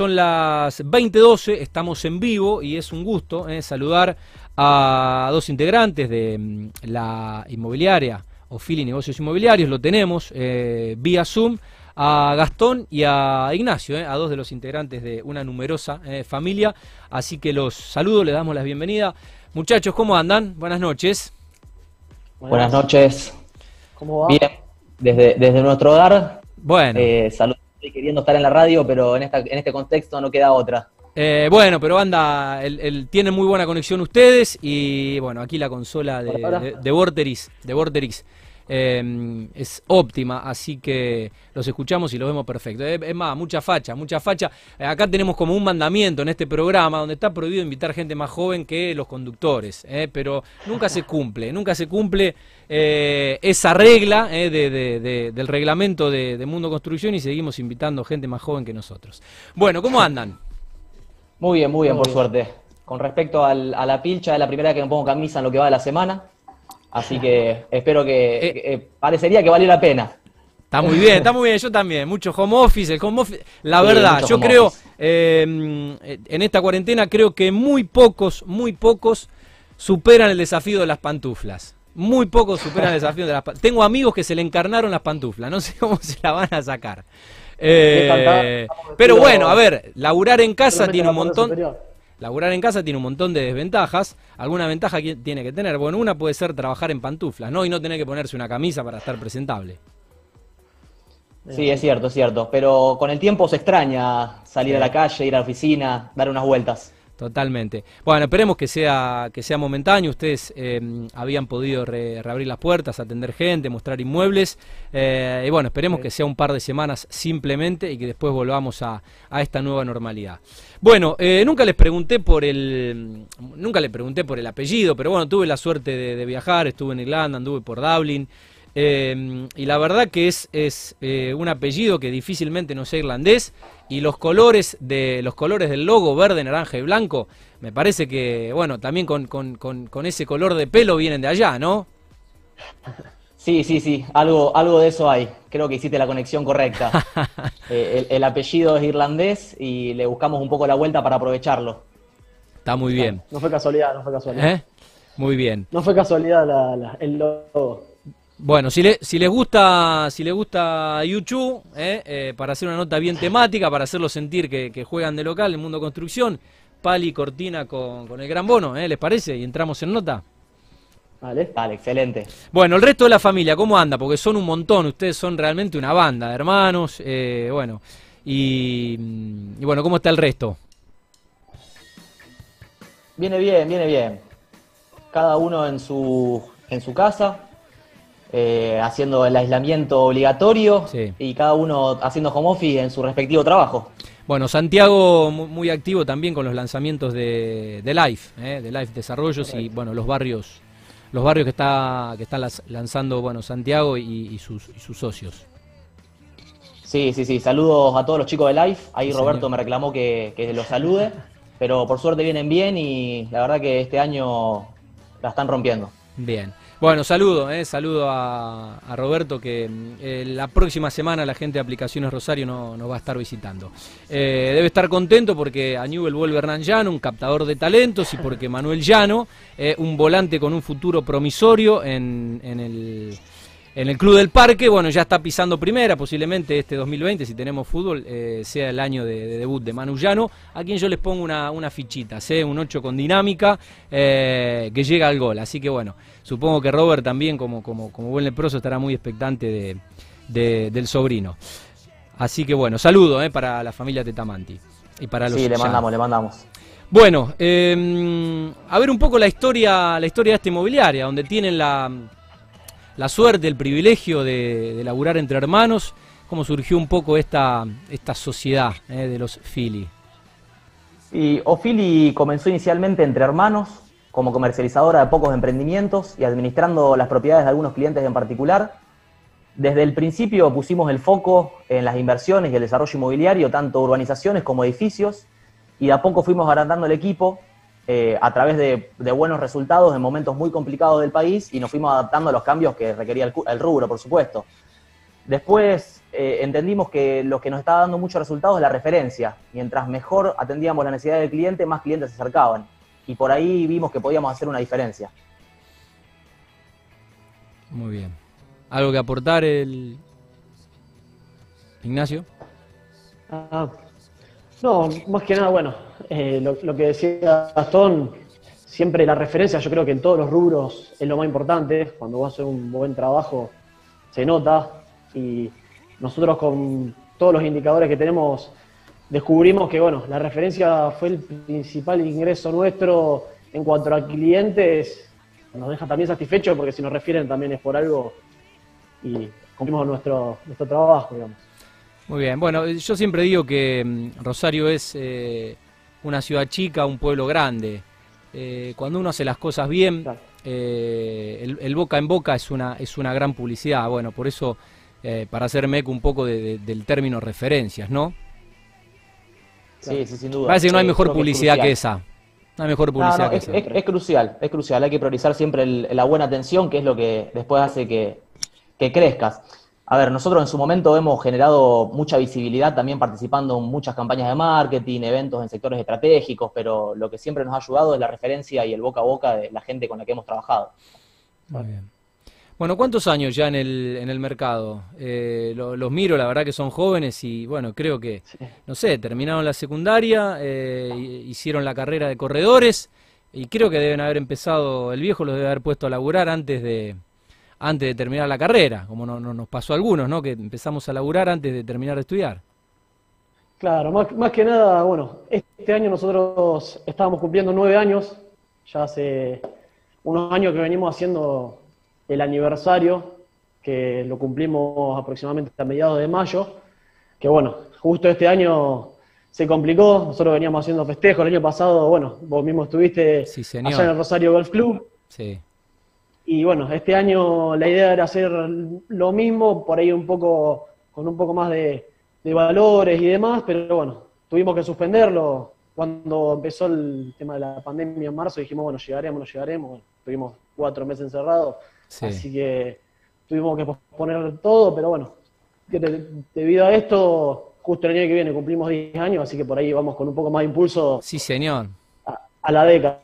son las 20.12, estamos en vivo y es un gusto eh, saludar a dos integrantes de mm, la inmobiliaria Ofili Negocios Inmobiliarios, lo tenemos eh, vía Zoom, a Gastón y a Ignacio, eh, a dos de los integrantes de una numerosa familia, así que los saludo, les damos la bienvenida. Muchachos, ¿cómo andan? Buenas noches. Buenas, noches. ¿Cómo va? Bien, desde, desde nuestro hogar. Bueno. Eh, saludos estoy queriendo estar en la radio, pero en, esta, en este contexto no queda otra. Eh, bueno, pero anda, el, tienen muy buena conexión ustedes y bueno, aquí la consola de, de, de Vorterix, de Vorterix Em, es óptima, así que los escuchamos y los vemos perfecto. Es, más, mucha facha, mucha facha. Eh, acá tenemos como un mandamiento en este programa donde está prohibido invitar gente más joven que los conductores, eh, pero nunca se cumple, nunca se cumple eh, esa regla del reglamento de, Mundo Construcción y seguimos invitando gente más joven que nosotros. Bueno, ¿cómo andan? Muy bien, muy bien, por suerte. Con respecto a la pilcha, es la primera que me pongo camisa en lo que va de la semana. Así que espero que, eh, eh, parecería que valió la pena. Está muy bien, está muy bien, yo también. Mucho home office, el home office. La verdad, yo creo, em, en esta cuarentena creo que muy pocos, muy pocos superan el desafío de las pantuflas. Muy pocos superan el desafío de las pantuflas. Tengo amigos que se le encarnaron las pantuflas, no sé cómo se la van a sacar. Eh, pero bueno, a ver, laburar en casa tiene un montón... Laburar en casa tiene un montón de desventajas. ¿Alguna ventaja tiene que tener? Bueno, una puede ser trabajar en pantuflas, ¿no? Y no tener que ponerse una camisa para estar presentable. Sí, es cierto, es cierto. Pero con el tiempo se extraña salir a la calle, ir a la oficina, dar unas vueltas. Totalmente. Bueno, esperemos que sea, que sea momentáneo. Ustedes em, habían podido reabrir las puertas, atender gente, mostrar inmuebles. Eh, y bueno, esperemos que sea un par de semanas simplemente y que después volvamos a, esta nueva normalidad. Bueno, eh, nunca les pregunté por el. Nunca le pregunté por el apellido, pero bueno, tuve la suerte de viajar, estuve en Irlanda, anduve por Dublin. Em, y la verdad que es, es eh, un apellido que difícilmente no sea irlandés. Y los colores, de, los colores del logo, verde, naranja y blanco, me parece que, bueno, también con, con, ese color de pelo vienen de allá, ¿no? Sí, sí, sí, algo, algo de eso hay. Creo que hiciste la conexión correcta. Eh, el, apellido es irlandés y le buscamos un poco la vuelta para aprovecharlo. Está muy bien. No, fue casualidad, no fue casualidad. ¿Eh? Muy bien. No fue casualidad el logo. Bueno, si, le, si les gusta si les gusta YouTube, eh, eh, para hacer una nota bien temática, para hacerlo sentir que, juegan de local en Mundo Construcción, Pali Cortina con, con el gran bono, ¿eh? ¿les parece? Y entramos en nota. Vale, vale, excelente. Bueno, el resto de la familia, ¿cómo anda? Porque son un montón, ustedes son realmente una banda de hermanos, eh, bueno, y, y bueno, ¿cómo está el resto? Viene bien, viene bien. Cada uno en su, en su casa, eh, haciendo el aislamiento obligatorio y cada uno haciendo home office en su respectivo trabajo. Bueno, Santiago muy activo también con los lanzamientos de, de Life, eh, de Life Desarrollos y bueno, los barrios los barrios que está que están lanzando bueno Santiago y, sus, sus, socios. Sí, sí, sí. Saludos a todos los chicos de Life. Ahí Roberto me reclamó que, que los salude, pero por suerte vienen bien y la verdad que este año la están rompiendo. Bien. Bueno, saludo, eh, saludo a, Roberto que eh, la próxima semana la gente de Aplicaciones Rosario no, nos va a estar visitando. Eh, debe estar contento porque a Newell vuelve Hernán Llano, un captador de talentos, y porque Manuel Llano, un volante con un futuro promisorio en, en el en el Club del Parque, bueno, ya está pisando primera, posiblemente este 2020, si tenemos fútbol, eh, sea el año de, debut de Manu Llano, a quien yo les pongo una, una fichita, un 8 con dinámica, eh, que llega al gol. Así que bueno, supongo que Robert también, como, como, como buen leproso, estará muy expectante de, del sobrino. Así que bueno, saludo eh, para la familia Tetamanti. Y para los sí, le mandamos, le mandamos. Bueno, em, a ver un poco la historia, la historia de esta inmobiliaria, donde tienen la la suerte, el privilegio de, de, laburar entre hermanos. ¿Cómo surgió un poco esta, sociedad eh, de los Philly? Y O'Philly comenzó inicialmente entre hermanos, como comercializadora de pocos emprendimientos y administrando las propiedades de algunos clientes en particular. Desde el principio pusimos el foco en las inversiones y el desarrollo inmobiliario, tanto urbanizaciones como edificios, y de a poco fuimos agrandando el equipo eh, a través de, buenos resultados en momentos muy complicados del país y nos fuimos adaptando a los cambios que requería el, rubro, por supuesto. Después eh, entendimos que lo que nos estaba dando muchos resultados es la referencia. Mientras mejor atendíamos la necesidad del cliente, más clientes se acercaban. Y por ahí vimos que podíamos hacer una diferencia. Muy bien. ¿Algo que aportar el Ignacio? Ah, no, más que nada, bueno, eh, lo, que decía Gastón, siempre la referencia, yo creo que en todos los rubros es lo más importante. Cuando vas a un buen trabajo, se nota. Y nosotros con todos los indicadores que tenemos descubrimos que bueno, la referencia fue el principal ingreso nuestro en cuanto a clientes. Nos deja también satisfechos porque si nos refieren también es por algo y cumplimos nuestro, nuestro trabajo, digamos. Muy bien, bueno, yo siempre digo que mm, Rosario es eh, una ciudad chica, un pueblo grande. Eh, cuando uno hace las cosas bien, eh, el, el, boca en boca es una, es una gran publicidad. Bueno, por eso eh, para hacerme eco un poco del término referencias, ¿no? Sí, sí, sin duda. Parece que no hay mejor publicidad que, esa. No hay mejor publicidad que es, esa. Es, crucial, es crucial. Hay que priorizar siempre la buena atención, que es lo que después hace que, crezcas. A ver, nosotros en su momento hemos generado mucha visibilidad también participando en muchas campañas de marketing, eventos en sectores estratégicos, pero lo que siempre nos ha ayudado es la referencia y el boca a boca de la gente con la que hemos trabajado. Muy bien. Bueno, ¿cuántos años ya en el, en el mercado? Eh, los miro, la verdad que son jóvenes y bueno, creo que, no sé, terminaron la secundaria, eh, hicieron la carrera de corredores y creo que deben haber empezado, el viejo los debe haber puesto a laburar antes de, antes de terminar la carrera, como no, nos pasó a algunos, ¿no? Que empezamos a laburar antes de terminar de estudiar. Claro, más, más que nada, bueno, este año nosotros estábamos cumpliendo nueve años, ya hace unos años que venimos haciendo el aniversario, que lo cumplimos aproximadamente a mediados de mayo, que bueno, justo este año se complicó, nosotros veníamos haciendo festejos, el año pasado, bueno, vos mismo estuviste allá en el Rosario Golf Club. Sí. Y bueno, este año la idea era hacer lo mismo, por ahí un poco, con un poco más de, valores y demás, pero bueno, tuvimos que suspenderlo. Cuando empezó el tema de la pandemia en marzo dijimos, bueno, llegaremos, no llegaremos. tuvimos cuatro meses encerrados Así que tuvimos que posponer todo, pero bueno, debido a esto, justo el año que viene cumplimos 10 años, así que por ahí vamos con un poco más de impulso. Sí, señor. A, la década.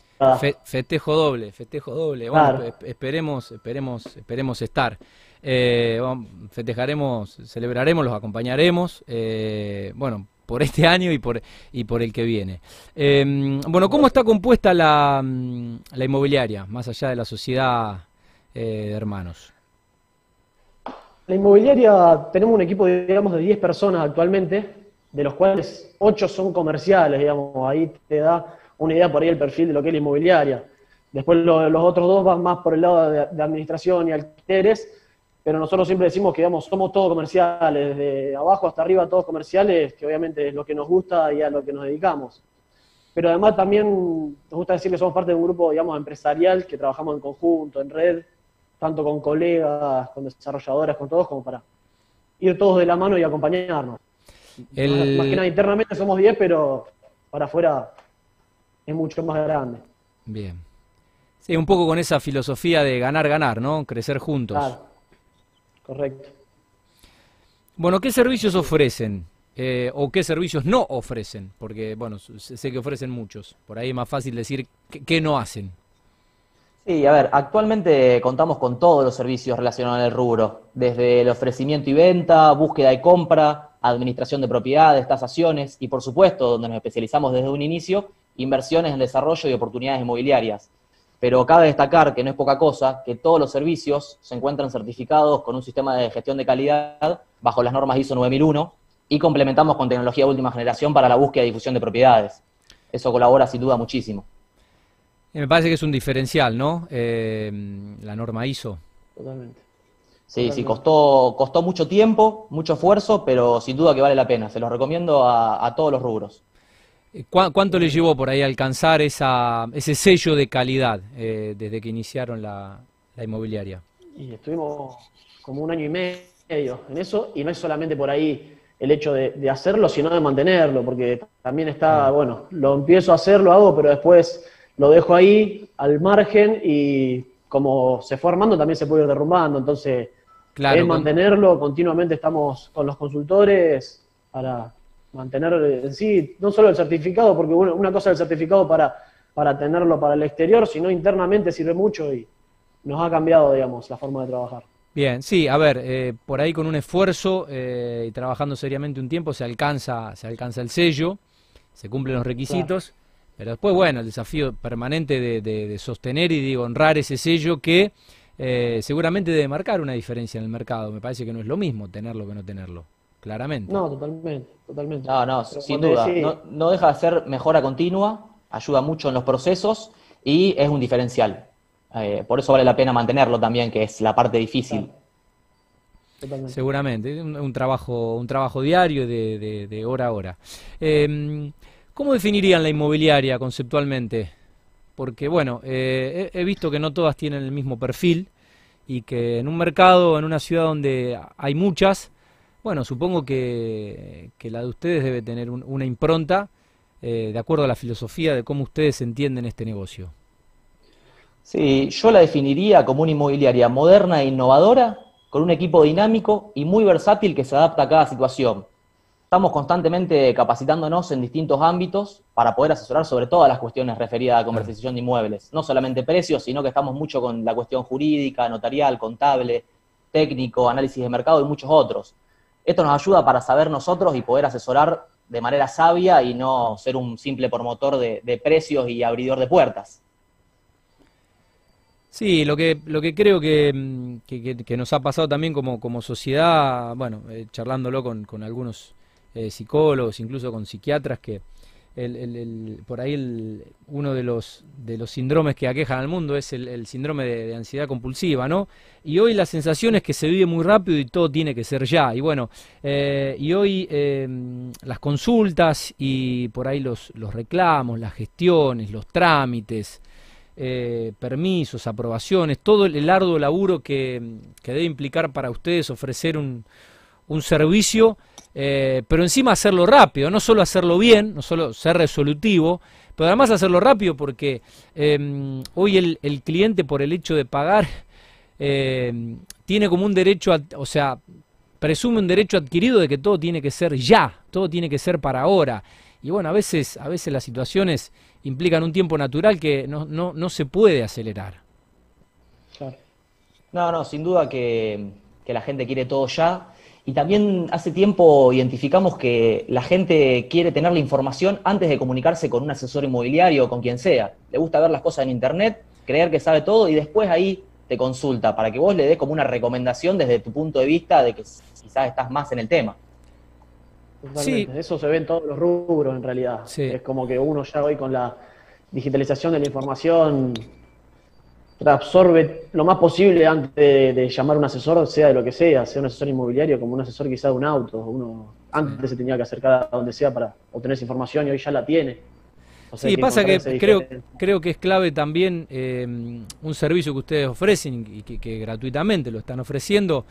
Festejo doble, festejo doble. Bueno, esperemos, esperemos, esperemos estar. Eh, festejaremos, celebraremos, los acompañaremos. Eh, bueno, por este año y por, y por el que viene. Em, bueno, ¿cómo está compuesta la, la inmobiliaria, más allá de la sociedad eh, de hermanos? La inmobiliaria, tenemos un equipo, digamos, de 10 personas actualmente, de los cuales 8 son comerciales, digamos, ahí te da una idea por ahí el perfil de lo que es la inmobiliaria. Después los otros dos van más por el lado de, administración y alquileres, pero nosotros siempre decimos que digamos, somos todos comerciales, desde abajo hasta arriba todos comerciales, que obviamente es lo que nos gusta y a lo que nos dedicamos. Pero además también nos gusta decir que somos parte de un grupo, digamos, empresarial, que trabajamos en conjunto, en red, tanto con colegas, con desarrolladores, con todos, como para ir todos de la mano y acompañarnos. Más, que nada, internamente somos 10, pero para afuera es mucho más grande. Bien. Sí, un poco con esa filosofía de ganar, ganar, ¿no? Crecer juntos. Claro. Correcto. Bueno, ¿qué servicios ofrecen? Eh, ¿O qué servicios no ofrecen? Porque, bueno, sé que ofrecen muchos. Por ahí es más fácil decir qué no hacen. Sí, a ver, actualmente contamos con todos los servicios relacionados al rubro, desde el ofrecimiento y venta, búsqueda y compra, administración de propiedades, tasaciones y por supuesto, donde nos especializamos desde un inicio, inversiones en desarrollo y oportunidades inmobiliarias. Pero cabe destacar que no es poca cosa que todos los servicios se encuentran certificados con un sistema de gestión de calidad bajo las normas ISO 9001 y complementamos con tecnología de última generación para la búsqueda y difusión de propiedades. Eso colabora sin duda muchísimo. Me parece que es un diferencial, ¿no? Eh, la norma ISO. Totalmente. Sí, sí, costó, costó mucho tiempo, mucho esfuerzo, pero sin duda que vale la pena. Se los recomiendo a, todos los rubros. Eh, ¿Cuánto le llevó por ahí a alcanzar esa, ese sello de calidad eh, desde que iniciaron la, inmobiliaria? Y estuvimos como un año y medio en eso, y no es solamente por ahí el hecho de, de hacerlo, sino de mantenerlo, porque también está, bueno, lo empiezo a hacer, lo hago, pero después lo dejo ahí al margen y como se fue armando también se puede ir derrumbando. Entonces, es mantenerlo, continuamente estamos con los consultores para mantener en sí, no solo el certificado, porque una cosa es el certificado para, para tenerlo para el exterior, sino internamente sirve mucho y nos ha cambiado, digamos, la forma de trabajar. Bien, sí, a ver, eh, por ahí con un esfuerzo eh, y trabajando seriamente un tiempo se alcanza, se alcanza el sello, se cumplen los requisitos, pero después, bueno, el desafío permanente de, sostener y de honrar ese sello que eh, seguramente debe marcar una diferencia en el mercado. Me parece que no es lo mismo tenerlo que no tenerlo, claramente. No, totalmente, totalmente. No, no, sin duda. No, deja de ser mejora continua, ayuda mucho en los procesos y es un diferencial. Eh, por eso vale la pena mantenerlo también, que es la parte difícil. Seguramente, un, trabajo, un trabajo diario de, de, hora a hora. Em, ¿Cómo definirían la inmobiliaria conceptualmente? Porque, bueno, eh, he, visto que no todas tienen el mismo perfil y que en un mercado, en una ciudad donde hay muchas, bueno, supongo que, la de ustedes debe tener una impronta eh, de acuerdo a la filosofía de cómo ustedes entienden este negocio. Sí, yo la definiría como una inmobiliaria moderna e innovadora, con un equipo dinámico y muy versátil que se adapta a cada situación. Estamos constantemente capacitándonos en distintos ámbitos para poder asesorar sobre todas las cuestiones referidas a comercialización de inmuebles. No solamente precios, sino que estamos mucho con la cuestión jurídica, notarial, contable, técnico, análisis de mercado y muchos otros. Esto nos ayuda para saber nosotros y poder asesorar de manera sabia y no ser un simple promotor de, precios y abridor de puertas. Sí, lo que, lo que creo que, mm, nos ha pasado también como, como sociedad, bueno, eh, charlándolo con, con algunos eh, psicólogos, incluso con psiquiatras, que el, por ahí uno de los, de los síndromes que aquejan al mundo es el, síndrome de, ansiedad compulsiva, ¿no? Y hoy la sensación es que se vive muy rápido y todo tiene que ser ya. Y bueno, eh, y hoy em, las consultas y por ahí los, los reclamos, las gestiones, los trámites, eh, permisos, aprobaciones, todo el, arduo laburo que, que debe implicar para ustedes ofrecer un, un servicio eh, pero encima hacerlo rápido, no solo hacerlo bien, no solo ser resolutivo, pero además hacerlo rápido porque em, hoy el, cliente por el hecho de pagar em, tiene como un derecho, o sea, presume un derecho adquirido de que todo tiene que ser ya, todo tiene que ser para ahora. Y bueno, a veces, a veces las situaciones implican un tiempo natural que no, no, no se puede acelerar. No, no, sin duda que, que la gente quiere todo ya y también hace tiempo identificamos que la gente quiere tener la información antes de comunicarse con un asesor inmobiliario o con quien sea. Le gusta ver las cosas en internet, creer que sabe todo y después ahí te consulta para que vos le des como una recomendación desde tu punto de vista de que quizás estás más en el tema. Sí. Eso se ve en todos los rubros en realidad. Es como que uno ya hoy con la digitalización de la información absorbe lo más posible antes de, llamar a un asesor, sea de lo que sea, sea un asesor inmobiliario como un asesor quizá de un auto. Uno antes se tenía que acercar a donde sea para obtener esa información y hoy ya la tiene. sí, pasa que creo, creo que es clave también eh, un servicio que ustedes ofrecen y que, gratuitamente lo están ofreciendo,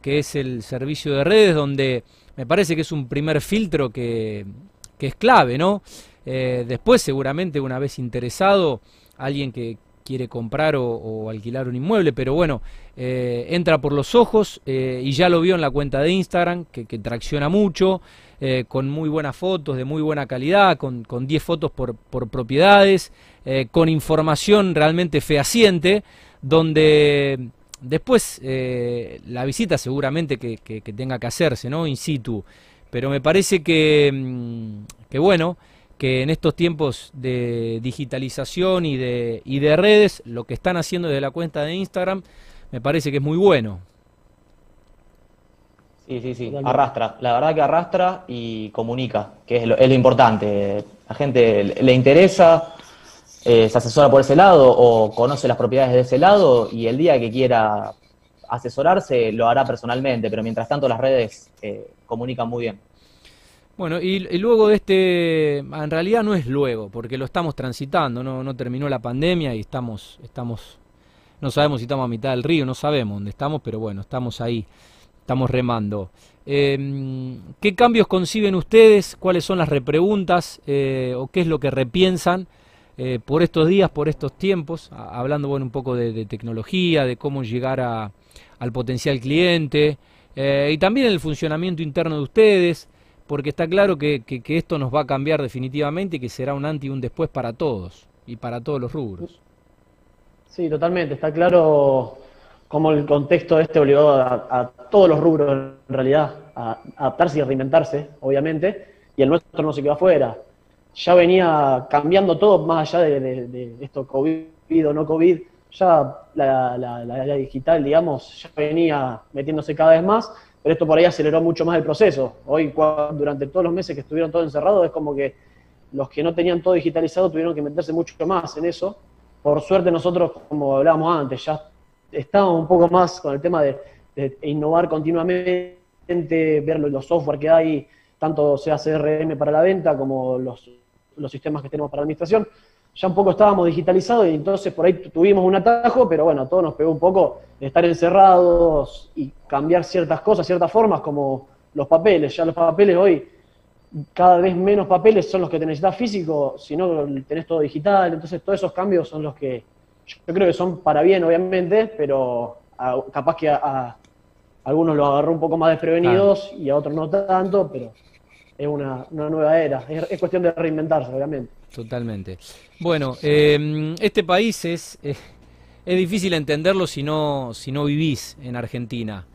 que es el servicio de redes, donde me parece que es un primer filtro que, es clave, ¿no? Eh, después, seguramente, una vez interesado, alguien que, quiere comprar o, alquilar un inmueble, pero bueno, eh, entra por los ojos eh, y ya lo vio en la cuenta de Instagram, que, tracciona mucho, eh, con muy buenas fotos, de muy buena calidad, con, 10 fotos por, propiedades, con información realmente fehaciente, donde después la visita seguramente que, tenga que hacerse, ¿no? In situ. Pero me parece que, mm, que bueno, que en estos tiempos de digitalización y de, y de redes, lo que están haciendo desde la cuenta de Instagram me parece que es muy bueno. Sí, sí, sí, arrastra. La verdad que arrastra y comunica, que es lo, es lo importante. La gente le interesa, eh, se asesora por ese lado o conoce las propiedades de ese lado y el día que quiera asesorarse lo hará personalmente, pero mientras tanto las redes eh, comunican muy bien. Bueno, y, luego de este, en realidad no es luego, porque lo estamos transitando, no, terminó la pandemia y estamos, estamos, no sabemos si estamos a mitad del río, no sabemos dónde estamos, pero bueno, estamos ahí, estamos remando. Em, ¿Qué cambios conciben ustedes? ¿Cuáles son las repreguntas? Eh, ¿O qué es lo que repiensan eh, por estos días, por estos tiempos, hablando bueno, un poco de, tecnología, de cómo llegar a, al potencial cliente eh, y también el funcionamiento interno de ustedes, porque está claro que, que, esto nos va a cambiar definitivamente y que será un antes y un después para todos y para todos los rubros. Sí, totalmente, está claro cómo el contexto este obligó a, todos los rubros en realidad a adaptarse y a reinventarse, obviamente, y el nuestro no se quedó afuera. Ya venía cambiando todo, más allá de, esto COVID o no COVID, ya la, la, digital, digamos, ya venía metiéndose cada vez más, pero esto por ahí aceleró mucho más el proceso. Hoy, durante todos los meses que estuvieron todos encerrados, es como que los que no tenían todo digitalizado tuvieron que meterse mucho más en eso. Por suerte nosotros, como hablábamos antes, ya estábamos un poco más con el tema de, innovar continuamente, ver los software que hay, tanto sea CRM para la venta como los, sistemas que tenemos para la administración. Ya un poco estábamos digitalizados y entonces por ahí tuvimos un atajo, pero bueno, todo nos pegó un poco de estar encerrados y cambiar ciertas cosas, ciertas formas, como los papeles. Ya los papeles hoy, cada vez menos papeles son los que te necesitas físico, sino tenés todo digital. Entonces todos esos cambios son los que yo creo que son para bien, obviamente, pero capaz que a, algunos los agarró un poco más desprevenidos y a otros no tanto, pero es una, nueva era. Es, cuestión de reinventarse, obviamente. Totalmente. Bueno, eh, este país es, es, difícil entenderlo si no, si no vivís en Argentina.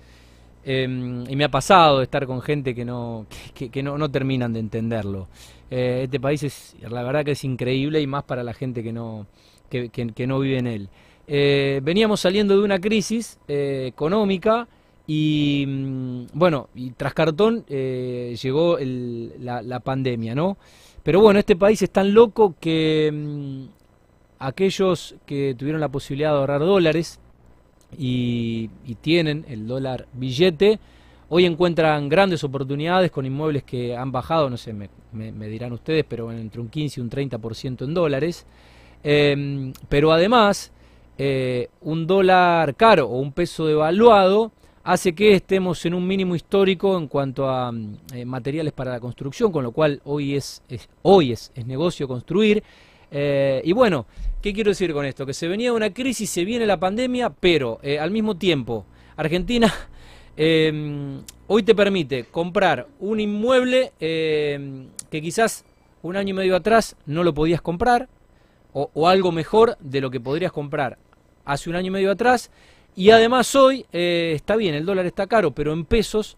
Eh, y me ha pasado estar con gente que no, que, no, terminan de entenderlo. Eh, este país es, la verdad que es increíble y más para la gente que no, que, no vive en él. Eh, veníamos saliendo de una crisis eh, económica y mm, bueno, y tras cartón eh, llegó la, pandemia, ¿no? Pero bueno, este país es tan loco que mm, aquellos que tuvieron la posibilidad de ahorrar dólares y, tienen el dólar billete, hoy encuentran grandes oportunidades con inmuebles que han bajado, no sé, me, dirán ustedes, pero entre un 15 y un 30% en dólares. Em, pero además, eh, un dólar caro o un peso devaluado hace que estemos en un mínimo histórico en cuanto a mm, eh, materiales para la construcción, con lo cual hoy es, hoy es, negocio construir. Eh, y bueno, ¿qué quiero decir con esto? Que se venía una crisis, se viene la pandemia, pero al mismo tiempo, Argentina em, hoy te permite comprar un inmueble em, que quizás un año y medio atrás no lo podías comprar, o, algo mejor de lo que podrías comprar hace un año y medio atrás. Y además hoy eh, está bien, el dólar está caro, pero en pesos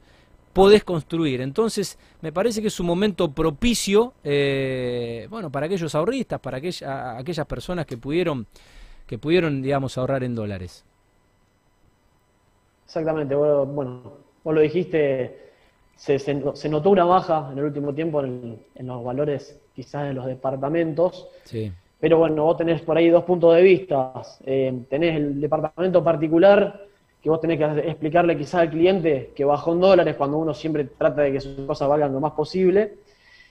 podés construir. Entonces, me parece que es un momento propicio, eh, bueno, para aquellos ahorristas, para aquellas personas que pudieron, que pudieron, digamos, ahorrar en dólares. Exactamente, bueno, vos lo dijiste, se, notó una baja en el último tiempo en, en los valores quizás de los departamentos. Sí. Pero bueno, vos tenés por ahí dos puntos de vista. Eh, tenés el departamento particular, que vos tenés que explicarle quizás al cliente que bajó en dólares cuando uno siempre trata de que sus cosas valgan lo más posible.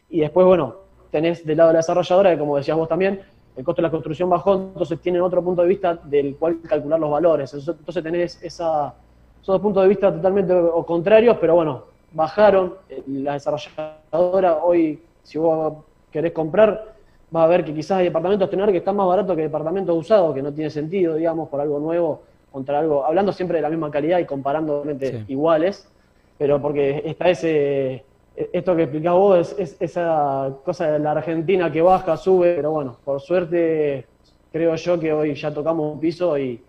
Y después, bueno, tenés del lado de la desarrolladora, que como decías vos también, el costo de la construcción bajó, entonces tienen otro punto de vista del cual calcular los valores. Entonces tenés esa, esos dos puntos de vista totalmente contrarios, pero bueno, bajaron. La desarrolladora hoy, si vos querés comprar, va a ver que quizás hay departamentos tener que están más baratos que departamentos usados, que no tiene sentido, digamos, por algo nuevo contra algo, hablando siempre de la misma calidad y comparando iguales, pero porque está ese, esto que explicás vos, es, esa cosa de la Argentina que baja, sube, pero bueno, por suerte creo yo que hoy ya tocamos un piso y,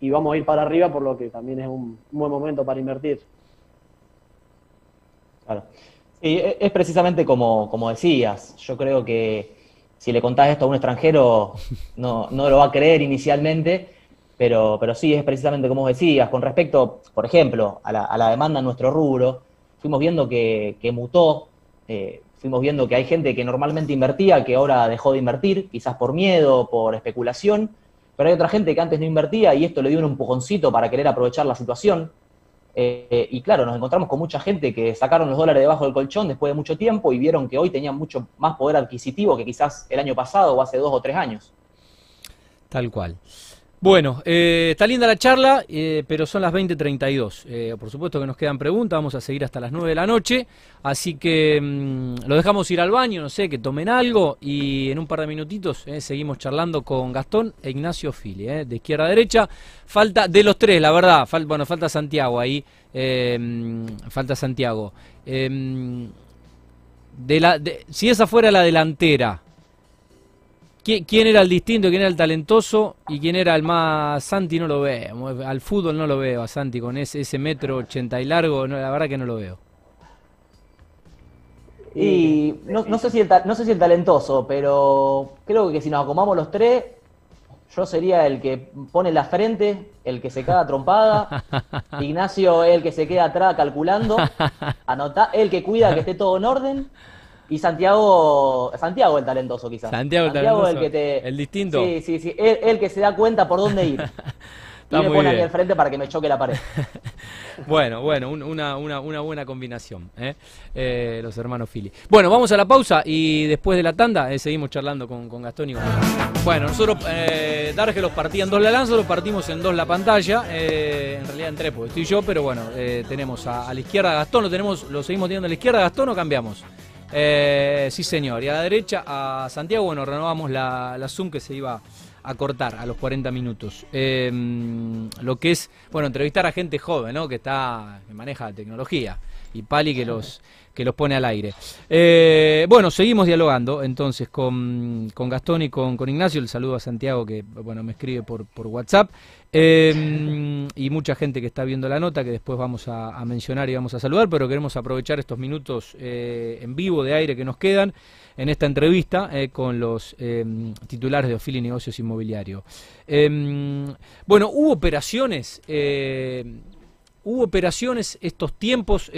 vamos a ir para arriba, por lo que también es un, buen momento para invertir. Claro. E, es precisamente como, como decías, yo creo que si le contás esto a un extranjero, no, no lo va a creer inicialmente, pero, pero sí, es precisamente como decías. Con respecto, por ejemplo, a la, demanda en nuestro rubro, fuimos viendo que, mutó, eh, fuimos viendo que hay gente que normalmente invertía, que ahora dejó de invertir, quizás por miedo, por especulación, pero hay otra gente que antes no invertía y esto le dio un empujoncito para querer aprovechar la situación. Eh, y claro, nos encontramos con mucha gente que sacaron los dólares debajo del colchón después de mucho tiempo y vieron que hoy tenían mucho más poder adquisitivo que quizás el año pasado o hace dos o tres años. Tal cual. Bueno, eh, está linda la charla, eh, pero son las 20.32. Eh, por supuesto que nos quedan preguntas, vamos a seguir hasta las 9 de la noche. Así que mm, lo dejamos ir al baño, no sé, que tomen algo y en un par de minutitos seguimos charlando con Gastón e Ignacio Fili, de izquierda a derecha. Falta de los tres, la verdad, bueno, falta Santiago ahí, mm, falta Santiago. Mm, de la, si esa fuera la delantera, ¿Quién era el distinto, quién era el talentoso y quién era el más... Santi no lo veo, al fútbol no lo veo a Santi con ese, ese metro ochenta y largo, la verdad que no lo veo. Y no, sé si el, no sé si el talentoso, pero creo que si nos acomamos los tres, yo sería el que pone la frente, el que se caga trompada, Ignacio el que se queda atrás calculando, anota, el que cuida que esté todo en orden, y Santiago, Santiago el talentoso quizás. Santiago el talentoso. El, que te, el distinto. Sí, sí, sí. El, que se da cuenta por dónde ir. y me pone aquí al frente para que me choque la pared. bueno, bueno, una, una, una buena combinación, ¿eh? Eh, los hermanos Fili. Bueno, vamos a la pausa y después de la tanda eh, seguimos charlando con, con, Gastón y con Bueno, nosotros, Darge los partía en dos la lanza, los partimos en dos la pantalla. en realidad en tres, porque estoy yo, pero bueno, tenemos a, a, la izquierda Gastón, lo tenemos, lo seguimos teniendo a la izquierda Gastón o cambiamos. Eh, sí, señor. Y a la derecha, a Santiago, bueno, renovamos la, la Zoom que se iba a cortar a los 40 minutos. Eh, lo que es, bueno, entrevistar a gente joven, ¿no? Que está, que maneja tecnología. Y Pali que los, que los pone al aire. Eh, bueno, seguimos dialogando entonces con, con Gastón y con, con, Ignacio. El saludo a Santiago que, bueno, me escribe por, por WhatsApp. Em, y mucha gente que está viendo la nota que después vamos a, mencionar y vamos a saludar, pero queremos aprovechar estos minutos eh, en vivo de aire que nos quedan en esta entrevista eh, con los em, titulares de Ofili Negocios Inmobiliario. Em, bueno, hubo operaciones, hubo operaciones estos tiempos,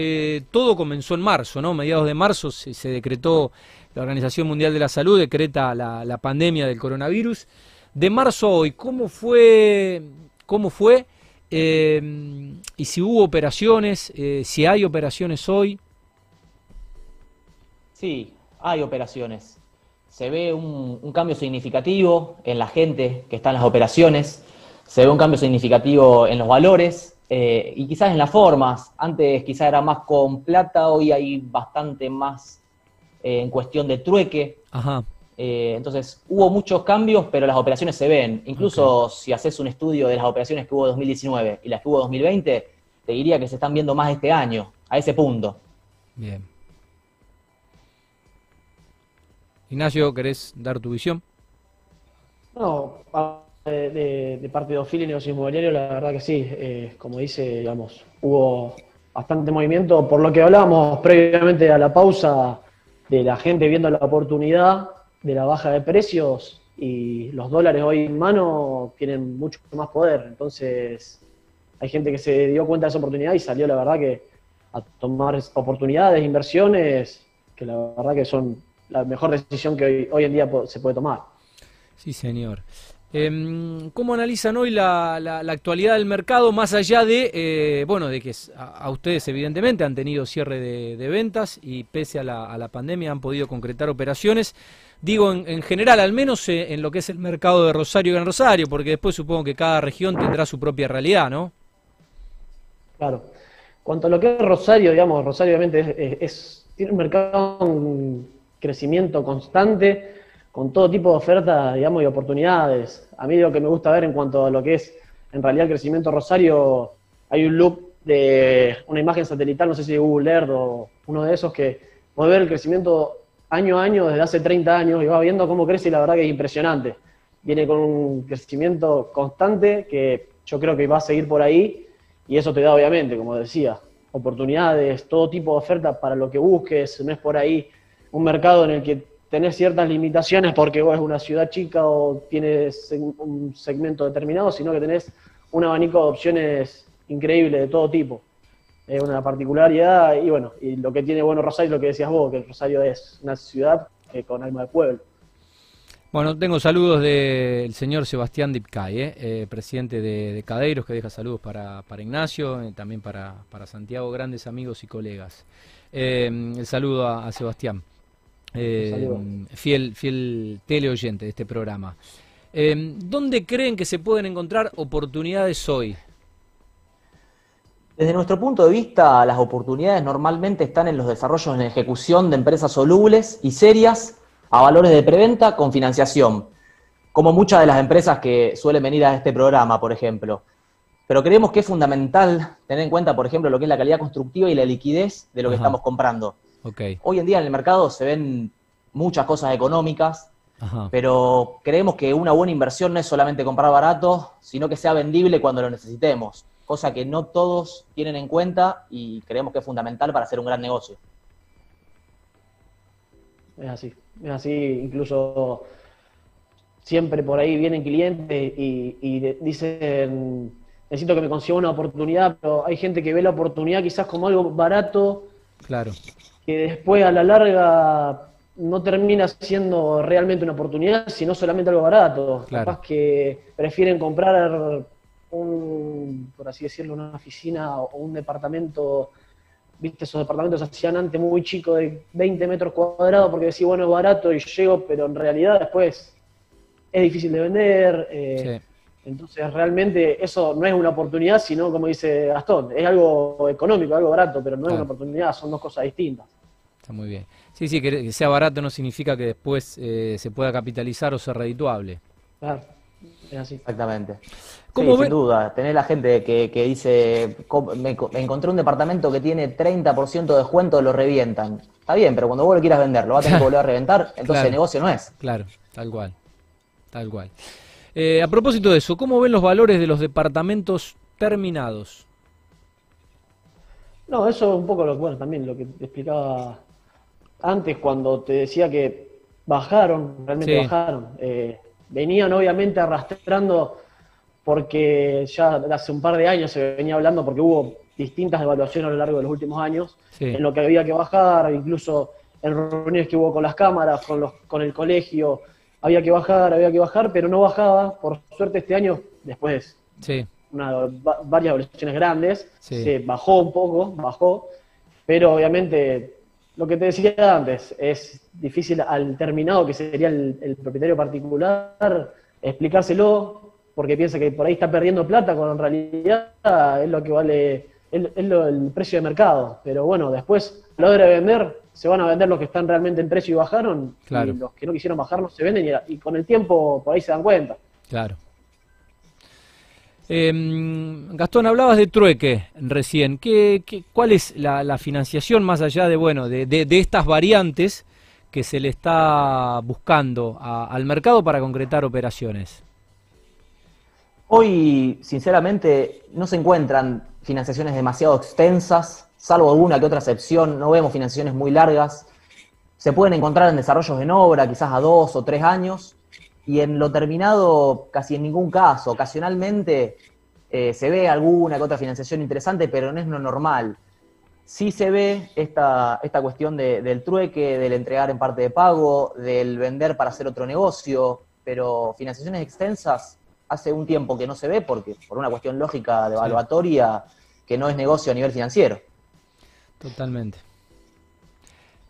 todo comenzó en marzo, ¿no? Mediados de marzo se, decretó, la Organización Mundial de la Salud decreta la, pandemia del coronavirus de marzo a hoy, ¿cómo fue cómo fue eh, y si hubo operaciones, eh, si hay operaciones hoy. Sí, hay operaciones. Se ve un, cambio significativo en la gente que está en las operaciones, se ve un cambio significativo en los valores eh, y quizás en las formas. Antes quizás era más con plata, hoy hay bastante más en cuestión de trueque. Ajá. Eh, entonces, hubo muchos cambios, pero las operaciones se ven. Incluso si haces un estudio de las operaciones que hubo 2019 y las que hubo 2020, te diría que se están viendo más este año, a ese punto. Bien. Ignacio, ¿querés dar tu visión? No, de, parte de Ofili y negocios inmobiliarios, la verdad que sí. Eh, como dice, digamos, hubo bastante movimiento. Por lo que hablábamos previamente a la pausa de la gente viendo la oportunidad, de la baja de precios y los dólares hoy en mano tienen mucho más poder. Entonces, hay gente que se dio cuenta de esa oportunidad y salió, la verdad, que a tomar oportunidades, inversiones, que la verdad que son la mejor decisión que hoy, en día se puede tomar. Sí, señor. Em, ¿Cómo analizan hoy la, actualidad del mercado, más allá de, eh, bueno, de que a, ustedes evidentemente han tenido cierre de, ventas y pese a la, pandemia han podido concretar operaciones? Digo, en, general, al menos eh, en lo que es el mercado de Rosario y Gran Rosario, porque después supongo que cada región tendrá su propia realidad, ¿no? Claro. Cuanto a lo que es Rosario, digamos, Rosario obviamente es, tiene un mercado un crecimiento constante, con todo tipo de ofertas, digamos, y oportunidades. A mí lo que me gusta ver en cuanto a lo que es, en realidad, el crecimiento Rosario, hay un loop de una imagen satelital, no sé si Google Earth o uno de esos, que puede ver el crecimiento año a año, desde hace 30 años, y va viendo cómo crece y la verdad que es impresionante. Viene con un crecimiento constante que yo creo que va a seguir por ahí y eso te da obviamente, como decía, oportunidades, todo tipo de ofertas para lo que busques, no es por ahí un mercado en el que tenés ciertas limitaciones porque vos es una ciudad chica o tienes un segmento determinado, sino que tenés un abanico de opciones increíble de todo tipo es una particularidad y bueno, lo que tiene bueno Rosario, lo que decías vos, que Rosario es una ciudad eh, con alma de pueblo. Bueno, tengo saludos del señor Sebastián Dipcay, eh, eh, presidente de, Cadeiros, que deja saludos para, Ignacio, también para, Santiago, grandes amigos y colegas. el saludo a Sebastián, fiel, fiel teleoyente de este programa. Eh, ¿Dónde creen que se pueden encontrar oportunidades hoy? Desde nuestro punto de vista, las oportunidades normalmente están en los desarrollos en ejecución de empresas solubles y serias a valores de preventa con financiación, como muchas de las empresas que suelen venir a este programa, por ejemplo. Pero creemos que es fundamental tener en cuenta, por ejemplo, lo que es la calidad constructiva y la liquidez de lo que Ajá. estamos comprando. Ok. Hoy en día en el mercado se ven muchas cosas económicas, Ajá. pero creemos que una buena inversión no es solamente comprar barato, sino que sea vendible cuando lo necesitemos, cosa que no todos tienen en cuenta y creemos que es fundamental para hacer un gran negocio. Es así, es así, incluso siempre por ahí vienen clientes y, y dicen, necesito que me consiga una oportunidad, pero hay gente que ve la oportunidad quizás como algo barato, Claro. que después a la larga no termina siendo realmente una oportunidad, sino solamente algo barato. Claro. Capaz que prefieren comprar un, por así decirlo, una oficina o un departamento, viste, esos departamentos hacían antes muy chicos de 20 metros cuadrados porque decía, bueno, es barato y llego, pero en realidad después es difícil de vender. eh, Sí. Entonces, realmente eso no es una oportunidad, sino, como dice Gastón, es algo económico, algo barato, pero no es una oportunidad, son dos cosas distintas. Está muy bien. Sí, sí, que, sea barato no significa que después eh, se pueda capitalizar o ser redituable. Claro, es así. Exactamente. ¿Cómo sí, ven? sin duda. Tener la gente que, que dice, "Co- me, co- me encontré un departamento que tiene 30% de descuento, lo revientan. Está bien, pero cuando vos lo quieras vender, lo vas a tener que volver a reventar, entonces Claro. el negocio no es. Claro, tal cual. Tal cual. Eh, a propósito de eso, ¿cómo ven los valores de los departamentos terminados? No, eso es un poco lo bueno, también lo que te explicaba antes cuando te decía que bajaron, realmente Sí. bajaron. Eh, venían obviamente arrastrando porque ya hace un par de años se venía hablando porque hubo distintas evaluaciones a lo largo de los últimos años Sí. en lo que había que bajar, incluso en reuniones que hubo con las cámaras, con, los, con el colegio, había que bajar, había que bajar, pero no bajaba. Por suerte este año, después Sí, una, va- varias evaluaciones grandes, Sí. se bajó un poco, bajó, pero obviamente lo que te decía antes, es difícil al terminado, que sería el, el propietario particular, explicárselo, porque piensa que por ahí está perdiendo plata, cuando en realidad es lo que vale, es, es lo- el precio de mercado. Pero bueno, después, de vender, se van a vender los que están realmente en precio y bajaron, Claro. y los que no quisieron bajar no se venden, y, y con el tiempo por ahí se dan cuenta. claro. Em, Gastón, hablabas de trueque recién. ¿Qué, qué- cuál es la, la financiación más allá de, bueno, de, de- de estas variantes que se le está buscando a- al mercado para concretar operaciones? Hoy, sinceramente, no se encuentran financiaciones demasiado extensas, salvo alguna que otra excepción, no vemos financiaciones muy largas. Se pueden encontrar en desarrollos en obra, quizás a dos o tres años, y en lo terminado casi en ningún caso. Ocasionalmente eh, se ve alguna que otra financiación interesante, pero no es lo normal. Sí se ve esta, esta cuestión de- del trueque, del entregar en parte de pago, del vender para hacer otro negocio, pero financiaciones extensas hace un tiempo que no se ve porque por una cuestión lógica de evaluatoria que no es negocio a nivel financiero. Totalmente.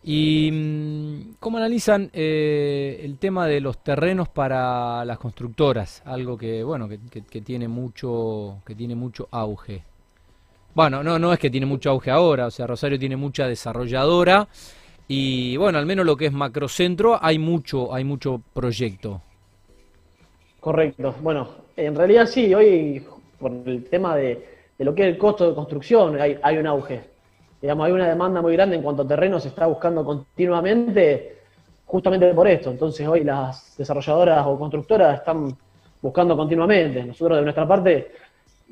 ¿Y mm, cómo analizan eh, el tema de los terrenos para las constructoras? Algo que, bueno, que, que- que tiene mucho, que tiene mucho auge. Bueno, no, no es que tiene mucho auge ahora, o sea, Rosario tiene mucha desarrolladora y bueno, al menos lo que es macrocentro hay mucho, hay mucho proyecto. Correcto. Bueno, en realidad sí, hoy por el tema de, de lo que es el costo de construcción hay, hay un auge. Digamos, hay una demanda muy grande en cuanto a terreno, se está buscando continuamente justamente por esto. Entonces hoy las desarrolladoras o constructoras están buscando continuamente. Nosotros de nuestra parte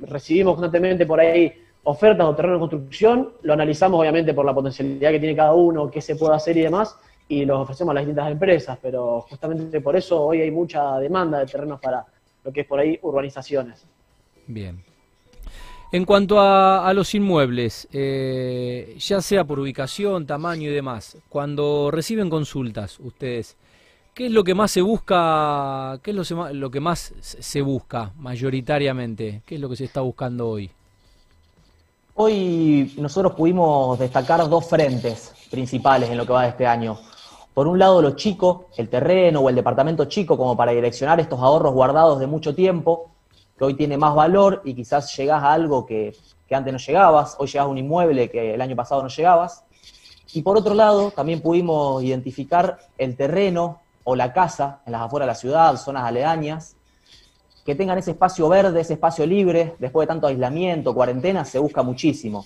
recibimos constantemente por ahí ofertas o terreno de construcción, lo analizamos obviamente por la potencialidad que tiene cada uno, qué se puede hacer y demás, y los ofrecemos a las distintas empresas, pero justamente por eso hoy hay mucha demanda de terrenos para lo que es por ahí urbanizaciones. Bien. En cuanto a, a los inmuebles, eh, ya sea por ubicación, tamaño y demás, cuando reciben consultas ustedes, ¿qué es lo que más se busca? ¿Qué es lo, lo que más se busca mayoritariamente? ¿Qué es lo que se está buscando hoy? Hoy nosotros pudimos destacar dos frentes principales en lo que va de este año. por un lado lo chico, el terreno o el departamento chico, como para direccionar estos ahorros guardados de mucho tiempo, que hoy tiene más valor y quizás llegás a algo que, antes no llegabas, hoy llegás a un inmueble que el año pasado no llegabas. Y por otro lado, también pudimos identificar el terreno o la casa en las afueras de la ciudad, zonas aledañas, que tengan ese espacio verde, ese espacio libre, después de tanto aislamiento, cuarentena, se busca muchísimo.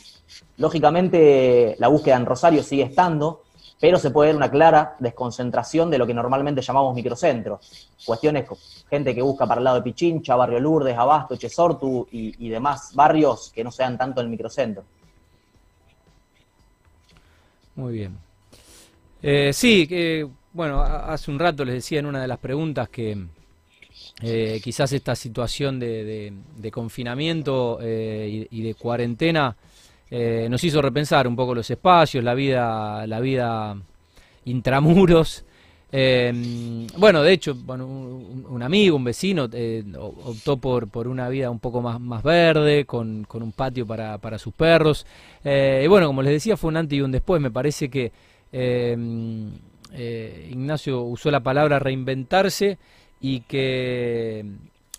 Lógicamente, la búsqueda en Rosario sigue estando, pero se puede ver una clara desconcentración de lo que normalmente llamamos microcentros. Cuestiones, gente que busca para el lado de Pichincha, Barrio Lourdes, Abasto, Chesortu y, demás barrios que no sean tanto el microcentro. Muy bien. Eh, sí, que bueno, hace un rato les decía en una de las preguntas que eh, quizás esta situación de, confinamiento eh, y, de cuarentena nos hizo repensar un poco los espacios, la vida, la vida intramuros. bueno, de hecho, bueno, un, amigo, un vecino, optó por, por una vida un poco más, más verde, con, con un patio para, para sus perros. y bueno, como les decía, fue un antes y un después. Me parece que eh, Ignacio usó la palabra reinventarse y que,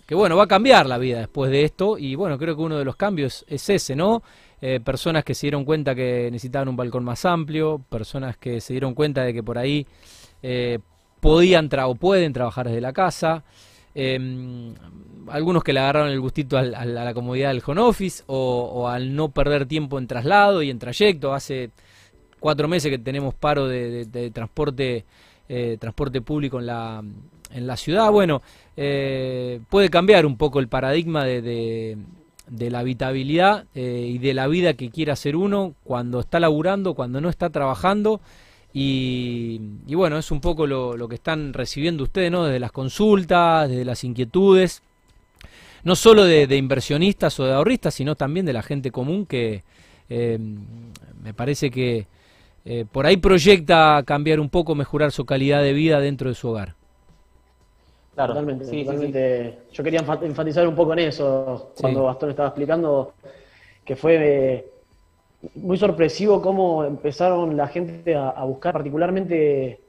que, bueno, va a cambiar la vida después de esto y bueno, creo que uno de los cambios es ese, ¿no? Eh, personas que se dieron cuenta que necesitaban un balcón más amplio, personas que se dieron cuenta de que por ahí eh, podían o pueden trabajar desde la casa, em, algunos que le agarraron el gustito a la comodidad del home office o, al no perder tiempo en traslado y en trayecto. Hace cuatro meses que tenemos paro de, transporte, eh, transporte público en la, ciudad, bueno, puede cambiar un poco el paradigma de, la habitabilidad eh, y de la vida que quiere hacer uno cuando está laburando, cuando no está trabajando. Y, bueno, es un poco lo, que están recibiendo ustedes, ¿no? Desde las consultas, desde las inquietudes, no solo de, inversionistas o de ahorristas, sino también de la gente común que me parece que eh, por ahí proyecta cambiar un poco, mejorar su calidad de vida dentro de su hogar. Claro, totalmente. Yo quería enfatizar un poco en eso, cuando Gastón estaba explicando, que fue eh, muy sorpresivo cómo empezaron la gente a, buscar particularmente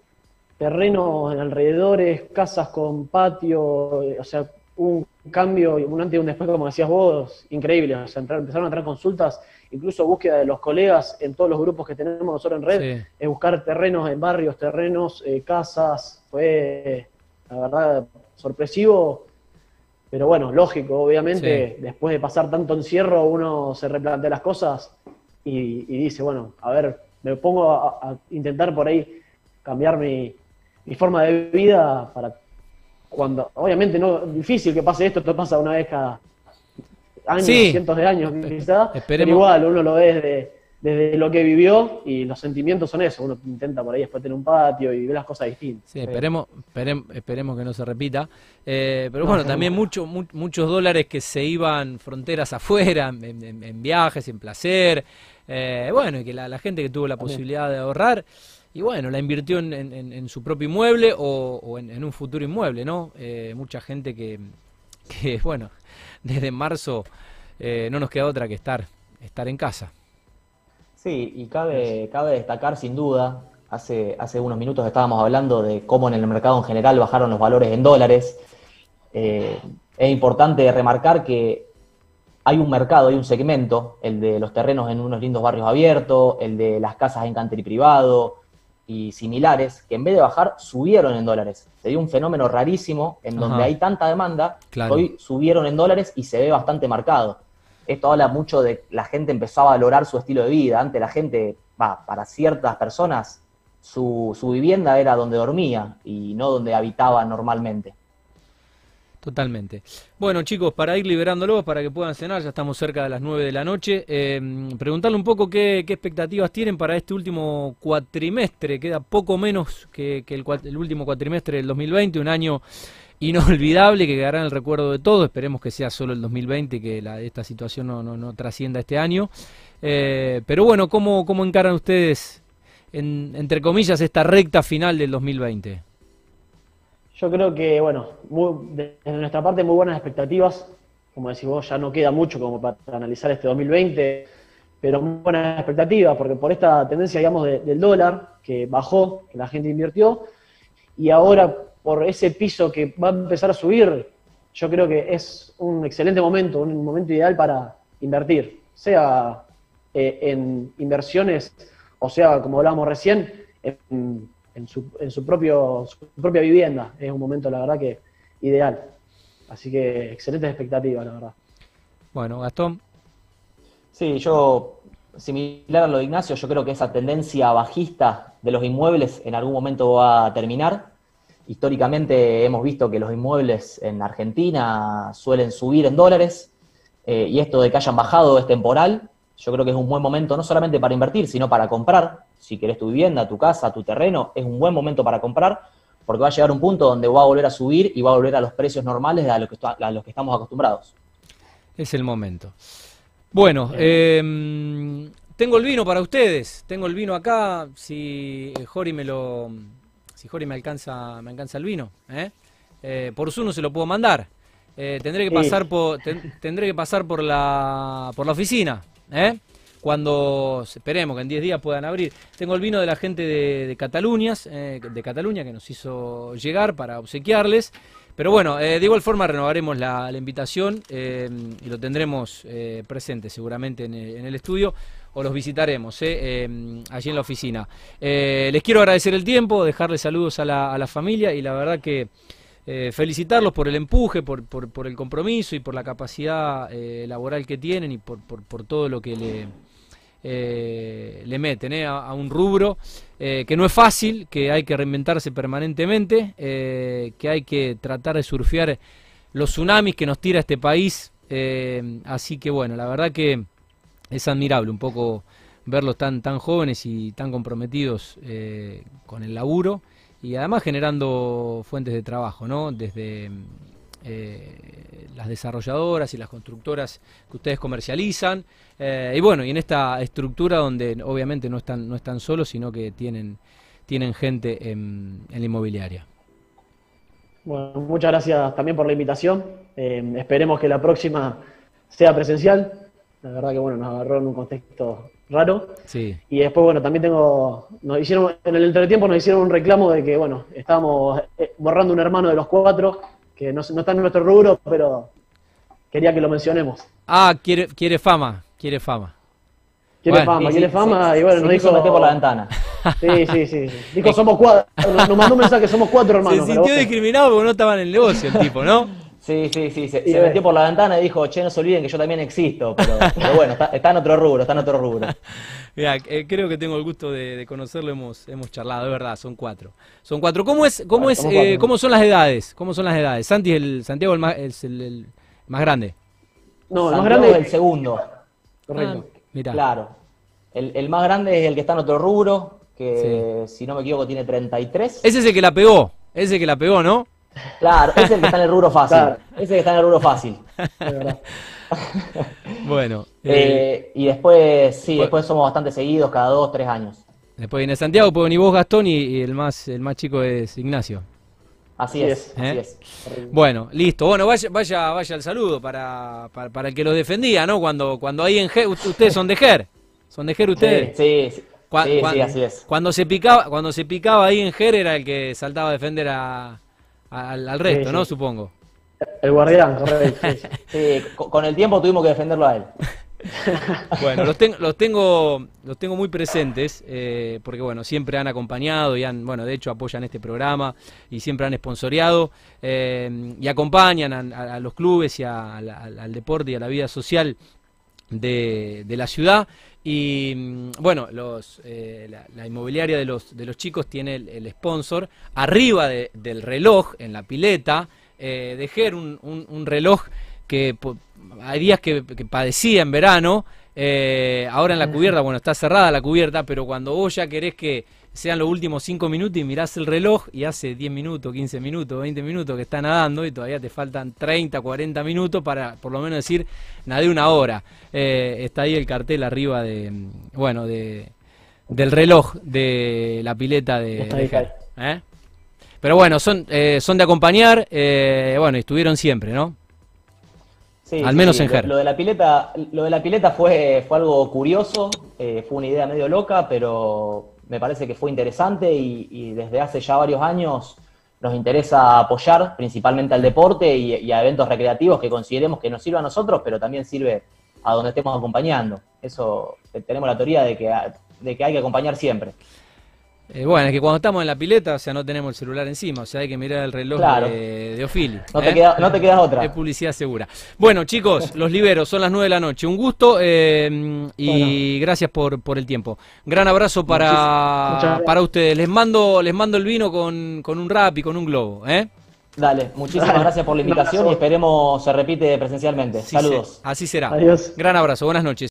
terrenos en alrededores, casas con patio, eh, o sea, un cambio, un antes y un después, como decías vos, increíble. O sea, empezaron a entrar consultas incluso búsqueda de los colegas en todos los grupos que tenemos nosotros en red, es buscar terrenos en barrios, terrenos, eh, casas, fue la verdad sorpresivo, pero bueno, lógico, obviamente, después de pasar tanto encierro uno se replantea las cosas y, dice, bueno, a ver, me pongo a, intentar por ahí cambiar mi, mi forma de vida para cuando, obviamente no, difícil que pase esto, esto pasa una vez cada años, cientos de años quizás, pero igual uno lo ve desde, lo que vivió y los sentimientos son eso, uno intenta por ahí después tener un patio y ver las cosas distintas. Sí, esperemos, esperemos, que no se repita, eh, pero bueno, también mucho, muchos dólares que se iban fronteras afuera, en, viajes, en placer, eh, bueno, y que la, gente que tuvo la posibilidad de ahorrar, y bueno, la invirtió en, su propio inmueble o, en, un futuro inmueble, ¿no? Eh, mucha gente que, que, bueno, desde marzo no nos queda otra que estar, estar en casa. Sí, y cabe, cabe destacar sin duda, hace, hace unos minutos estábamos hablando de cómo en el mercado en general bajaron los valores en dólares. Eh, es importante remarcar que hay un mercado, hay un segmento, el de los terrenos en unos lindos barrios abiertos, el de las casas en country privado, y similares, que en vez de bajar, subieron en dólares. Se dio un fenómeno rarísimo en donde hay tanta demanda, hoy subieron en dólares y se ve bastante marcado. Esto habla mucho de la gente empezó a valorar su estilo de vida. Antes la gente, para ciertas personas, su, su vivienda era donde dormía y no donde habitaba normalmente. Totalmente. Bueno, chicos, para ir liberándolos, para que puedan cenar, ya estamos cerca de las 9 de la noche. Eh, preguntarle un poco qué, expectativas tienen para este último cuatrimestre. Queda poco menos que, el, último cuatrimestre del 2020, un año inolvidable que quedará en el recuerdo de todos. Esperemos que sea solo el 2020 y que esta situación no, no, trascienda este año. Eh, pero bueno, ¿cómo, ¿cómo encaran ustedes, entre comillas, esta recta final del 2020? Yo creo que, bueno, desde nuestra parte muy buenas expectativas. Como decís vos, ya no queda mucho como para analizar este 2020. pero muy buenas expectativas, porque por esta tendencia, digamos, del dólar, que bajó, que la gente invirtió, y ahora por ese piso que va a empezar a subir, yo creo que es un excelente momento, un momento ideal para invertir, sea eh, en inversiones o sea, como hablábamos recién, en, su, propio, su propia vivienda. Es un momento, la verdad, que ideal. Así que excelentes expectativas, la verdad. Bueno, Gastón. Sí, yo, similar a lo de Ignacio, yo creo que esa tendencia bajista de los inmuebles en algún momento va a terminar. Históricamente hemos visto que los inmuebles en Argentina suelen subir en dólares eh, y esto de que hayan bajado es temporal. Yo creo que es un buen momento no solamente para invertir, sino para comprar. Si querés tu vivienda, tu casa, tu terreno, es un buen momento para comprar, porque va a llegar un punto donde va a volver a subir y va a volver a los precios normales a los que, a los que estamos acostumbrados. Es el momento. Bueno, em, tengo el vino para ustedes. Tengo el vino acá. Si Jori me lo, si Jori me alcanza, me alcanza el vino, ¿eh? Eh, por Zoom se lo puedo mandar. Eh, tendré que pasar por, tendré que pasar por la, por la oficina. ¿eh? cuando esperemos que en 10 días puedan abrir. Tengo el vino de la gente de, Cataluña, eh, de Cataluña que nos hizo llegar para obsequiarles. Pero bueno, de igual forma renovaremos la, invitación y lo tendremos presente seguramente en el, estudio o los visitaremos allí en la oficina. les quiero agradecer el tiempo, dejarles saludos a la, a la familia y la verdad que eh, felicitarlos por el empuje, por, por, el compromiso y por la capacidad eh, laboral que tienen y por, por todo lo que le, eh, le meten a, un rubro que no es fácil, que hay que reinventarse permanentemente, que hay que tratar de surfear los tsunamis que nos tira este país. así que bueno, la verdad que es admirable un poco verlos tan, tan jóvenes y tan comprometidos con el laburo y además generando fuentes de trabajo, ¿no? Desde eh, las desarrolladoras y las constructoras que ustedes comercializan. Eh, y bueno, y en esta estructura donde obviamente no están, no están solos, sino que tienen, tienen gente en, la inmobiliaria. Bueno, muchas gracias también por la invitación. Eh, esperemos que la próxima sea presencial. La verdad que bueno, nos agarró en un contexto raro. Sí. Y después, bueno, también tengo, nos hicieron, en el entretiempo nos hicieron un reclamo de que, bueno, estábamos eh, borrando un hermano de los cuatro, que no, no está en nuestro rubro, pero quería que lo mencionemos. Ah, quiere, quiere fama, quiere fama. Quiere fama, quiere fama, y bueno, nos dijo... por la ventana. Sí, sí, sí. Dijo, somos cuatro, nos, mandó un mensaje, somos cuatro hermanos. Se sintió discriminado porque no estaba en el negocio el tipo, ¿no? Sí, sí, sí, se, metió por la ventana y dijo, che, no se olviden que yo también existo, pero, bueno, está, en otro rubro, está en otro rubro. Mira, eh, creo que tengo el gusto de, conocerlo, hemos, hemos charlado, de verdad, son cuatro. Son cuatro. ¿Cómo es, cómo es, eh, cómo son las edades? ¿Cómo son las edades? Santi es el, Santiago el más, es el, más grande. No, el más grande es el segundo. Correcto. Ah, claro. El, más grande es el que está en otro rubro, que si no me equivoco tiene 33. Ese es el que la pegó, ese es el que la pegó, ¿no? Claro, es el que está en el rubro fácil. Ese es el que está en el rubro fácil. bueno. Eh, y después, sí, después somos bastante seguidos, cada dos, tres años. Después viene Santiago, pues ni vos Gastón y, el más el más chico es Ignacio. Así es, así ¿Eh? es. Bueno, listo. Bueno, vaya, vaya, vaya el saludo para, para, el que lo defendía, ¿no? Cuando, cuando ahí en Ger, ustedes son de Ger. ¿Son de Ger ustedes? Sí, sí. sí, así es. Cuando se picaba, cuando se picaba ahí en Ger era el que saltaba a defender a, al, resto, ¿no? Supongo. El guardián, correcto. Sí, con el tiempo tuvimos que defenderlo a él. bueno, los, tengo, los, tengo, los tengo muy presentes eh, porque, bueno, siempre han acompañado y han, bueno, de hecho apoyan este programa y siempre han esponsoreado eh, y acompañan a, los clubes y al deporte y a la vida social de, la ciudad. Y mm, bueno, los, eh, la, inmobiliaria de los, de los chicos tiene el, sponsor. Arriba del reloj, en la pileta, eh, dejé un, un, reloj que hay días que, padecía en verano, eh, ahora en la cubierta, bueno, está cerrada la cubierta, pero cuando vos ya querés que sean los últimos 5 minutos y mirás el reloj y hace 10 minutos, 15 minutos, 20 minutos que está nadando y todavía te faltan 30, 40 minutos para por lo menos decir nadé una hora. Eh, está ahí el cartel arriba de, bueno, de, del reloj de la pileta de... ¿eh? Pero bueno, son, eh, son de acompañar, bueno, estuvieron siempre, ¿no? Sí, Al menos sí. en Ger. Lo de la pileta, lo de la pileta fue, fue algo curioso, fue una idea medio loca, pero me parece que fue interesante y, y desde hace ya varios años nos interesa apoyar principalmente al deporte y, a eventos recreativos que consideremos que nos sirve a nosotros, pero también sirve a donde estemos acompañando. Eso tenemos la teoría de que, de que hay que acompañar siempre. Eh, bueno, es que cuando estamos en la pileta, o sea, no tenemos el celular encima, o sea, hay que mirar el reloj Claro. de, de Ofili. No te, ¿eh? queda, no te quedas otra. Es publicidad segura. Bueno, chicos, los liberos, son las 9 de la noche. Un gusto eh, y gracias por, por el tiempo. Gran abrazo para, para ustedes. Les mando, les mando el vino con, con un rap y con un globo. ¿eh? Dale, muchísimas Dale. gracias por la invitación y esperemos se repite presencialmente. Saludos. así será. Adiós. Gran abrazo, buenas noches.